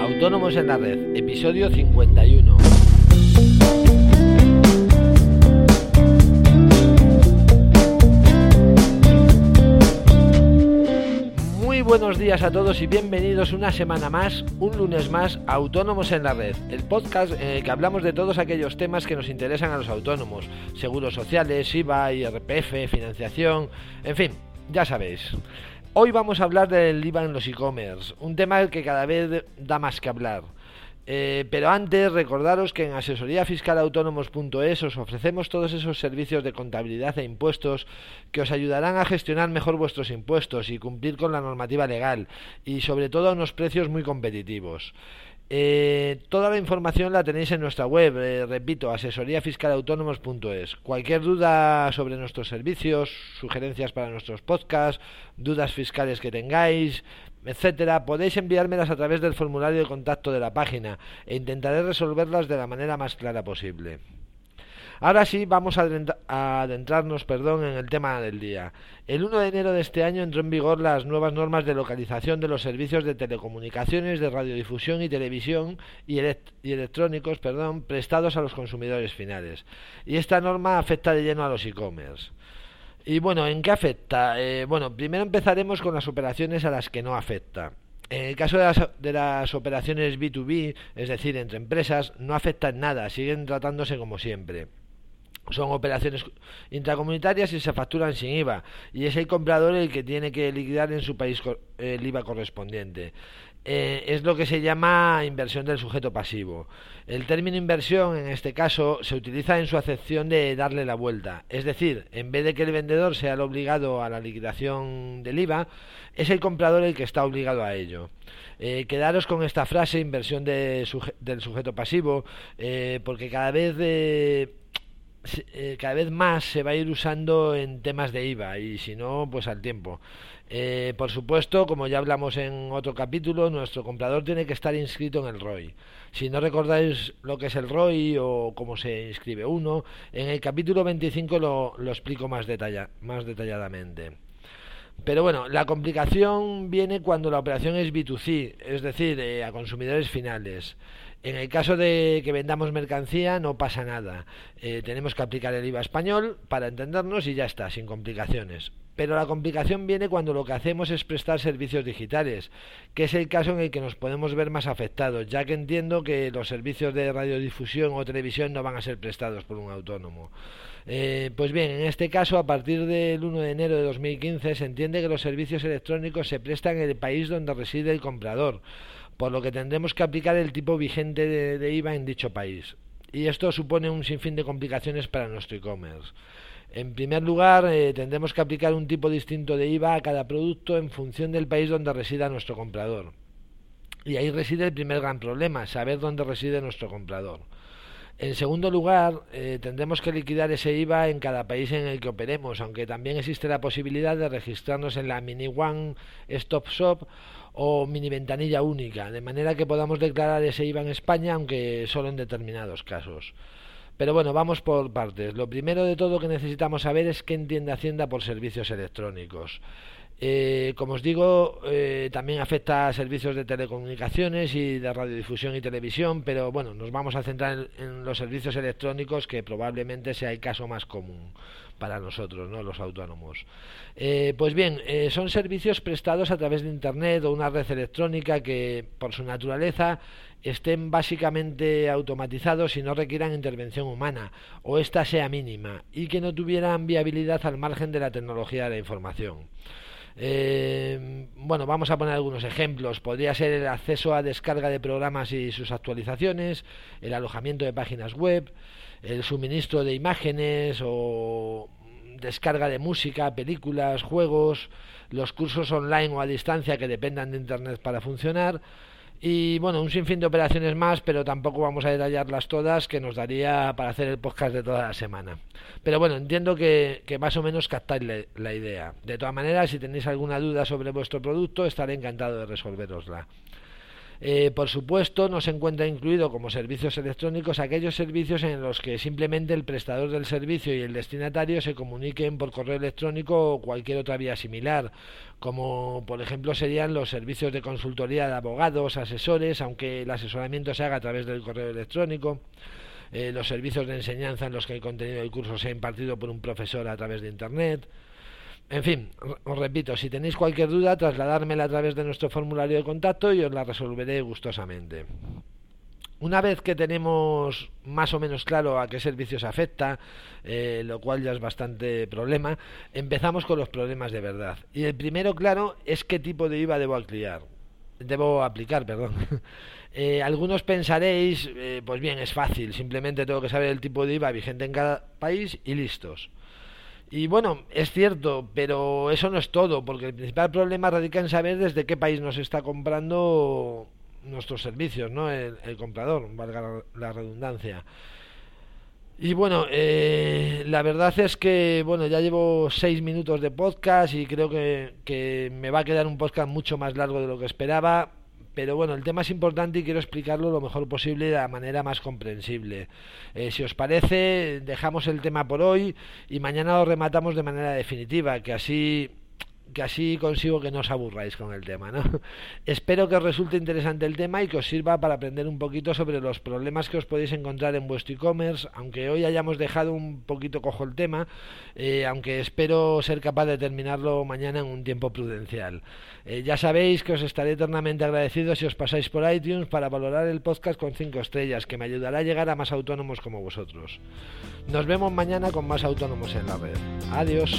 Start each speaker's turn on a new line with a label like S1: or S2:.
S1: Autónomos en la Red, episodio 51. Muy buenos días a todos y bienvenidos una semana más, un lunes más, Autónomos en la Red, el podcast en el que hablamos de todos aquellos temas que nos interesan a los autónomos, seguros sociales, IVA, IRPF, financiación, en fin, ya sabéis. Hoy vamos a hablar del IVA en los e-commerce, un tema que cada vez da más que hablar. Eh, pero antes, recordaros que en asesoríafiscalautónomos.es os ofrecemos todos esos servicios de contabilidad e impuestos que os ayudarán a gestionar mejor vuestros impuestos y cumplir con la normativa legal y sobre todo a unos precios muy competitivos. Eh, toda la información la tenéis en nuestra web, eh, repito, asesoríafiscalautónomos.es. Cualquier duda sobre nuestros servicios, sugerencias para nuestros podcasts, dudas fiscales que tengáis, etcétera, podéis enviármelas a través del formulario de contacto de la página e intentaré resolverlas de la manera más clara posible. Ahora sí, vamos a adentrarnos perdón, en el tema del día. El 1 de enero de este año entró en vigor las nuevas normas de localización de los servicios de telecomunicaciones, de radiodifusión y televisión y, electrónicos perdón, prestados a los consumidores finales. Y esta norma afecta de lleno a los e-commerce. Y bueno, ¿en qué afecta? Eh, bueno, primero empezaremos con las operaciones a las que no afecta. En el caso de las, de las, operaciones B2B, es decir, entre empresas, no afecta en nada, siguen tratándose como siempre son operaciones intracomunitarias y se facturan sin IVA y es el comprador el que tiene que liquidar en su país el IVA correspondiente. Eh, es lo que se llama inversión del sujeto pasivo. El término inversión en este caso se utiliza en su acepción de darle la vuelta, es decir, en vez de que el vendedor sea el obligado a la liquidación del IVA, es el comprador el que está obligado a ello. Eh, quedaros con esta frase, inversión del sujeto pasivo, eh, porque cada vez eh, cada vez más se va a ir usando en temas de IVA y si no, pues al tiempo. Eh, por supuesto, como ya hablamos en otro capítulo, nuestro comprador tiene que estar inscrito en el ROI. Si no recordáis lo que es el ROI o cómo se inscribe uno, en el capítulo 25 lo, lo explico más, detalla, más detalladamente. Pero bueno, la complicación viene cuando la operación es B2C, es decir, eh, a consumidores finales. En el caso de que vendamos mercancía no pasa nada. Eh, tenemos que aplicar el IVA español para entendernos y ya está, sin complicaciones. Pero la complicación viene cuando lo que hacemos es prestar servicios digitales, que es el caso en el que nos podemos ver más afectados, ya que entiendo que los servicios de radiodifusión o televisión no van a ser prestados por un autónomo. Eh, pues bien, en este caso, a partir del 1 de enero de 2015, se entiende que los servicios electrónicos se prestan en el país donde reside el comprador por lo que tendremos que aplicar el tipo vigente de, IVA en dicho país. Y esto supone un sinfín de complicaciones para nuestro e-commerce. En primer lugar, eh, tendremos que aplicar un tipo distinto de IVA a cada producto en función del país donde resida nuestro comprador. Y ahí reside el primer gran problema, saber dónde reside nuestro comprador. En segundo lugar, eh, tendremos que liquidar ese IVA en cada país en el que operemos, aunque también existe la posibilidad de registrarnos en la Mini One Stop Shop o mini ventanilla única, de manera que podamos declarar ese IVA en España, aunque solo en determinados casos. Pero bueno, vamos por partes. Lo primero de todo que necesitamos saber es qué entiende Hacienda por servicios electrónicos. Eh, como os digo, eh, también afecta a servicios de telecomunicaciones y de radiodifusión y televisión, pero bueno, nos vamos a centrar en, los servicios electrónicos que probablemente sea el caso más común para nosotros, ¿no? los autónomos. Eh, pues bien, son servicios prestados a través de Internet o una red electrónica que, por su naturaleza, estén básicamente automatizados y no requieran intervención humana, o ésta sea mínima, y que no tuvieran viabilidad al margen de la tecnología de la información. Eh, bueno, vamos a poner algunos ejemplos. Podría ser el acceso a descarga de programas y sus actualizaciones, el alojamiento de páginas web, el suministro de imágenes o descarga de música, películas, juegos, los cursos online o a distancia que dependan de Internet para funcionar y bueno, un sinfín de operaciones más, pero tampoco vamos a detallarlas todas, que nos daría para hacer el podcast de toda la semana. Pero bueno, entiendo que, más o menos captáis la, idea. De todas maneras, si tenéis alguna duda sobre vuestro producto, estaré encantado de resolverosla. Eh, por supuesto, no se encuentra incluido como servicios electrónicos aquellos servicios en los que simplemente el prestador del servicio y el destinatario se comuniquen por correo electrónico o cualquier otra vía similar, como por ejemplo serían los servicios de consultoría de abogados, asesores, aunque el asesoramiento se haga a través del correo electrónico. Eh, los servicios de enseñanza en los que el contenido del curso sea impartido por un profesor a través de Internet, en fin, os repito, si tenéis cualquier duda, trasladármela a través de nuestro formulario de contacto y os la resolveré gustosamente. Una vez que tenemos más o menos claro a qué servicios afecta, eh, lo cual ya es bastante problema, empezamos con los problemas de verdad. Y el primero, claro, es qué tipo de IVA debo aplicar. Debo aplicar, perdón. Eh, algunos pensaréis, eh, pues bien, es fácil, simplemente tengo que saber el tipo de IVA vigente en cada país y listos. Y bueno, es cierto, pero eso no es todo, porque el principal problema radica en saber desde qué país nos está comprando nuestros servicios, ¿no? El, comprador, valga la, redundancia. Y bueno, eh, la verdad es que bueno, ya llevo seis minutos de podcast y creo que, que me va a quedar un podcast mucho más largo de lo que esperaba pero bueno, el tema es importante y quiero explicarlo lo mejor posible de la manera más comprensible. Eh, si os parece, dejamos el tema por hoy y mañana lo rematamos de manera definitiva, que así que así consigo que no os aburráis con el tema, ¿no? Espero que os resulte interesante el tema y que os sirva para aprender un poquito sobre los problemas que os podéis encontrar en vuestro e-commerce, aunque hoy hayamos dejado un poquito cojo el tema, eh, aunque espero ser capaz de terminarlo mañana en un tiempo prudencial. Eh, ya sabéis que os estaré eternamente agradecido si os pasáis por iTunes para valorar el podcast con 5 estrellas, que me ayudará a llegar a más autónomos como vosotros. Nos vemos mañana con más autónomos en la red. Adiós.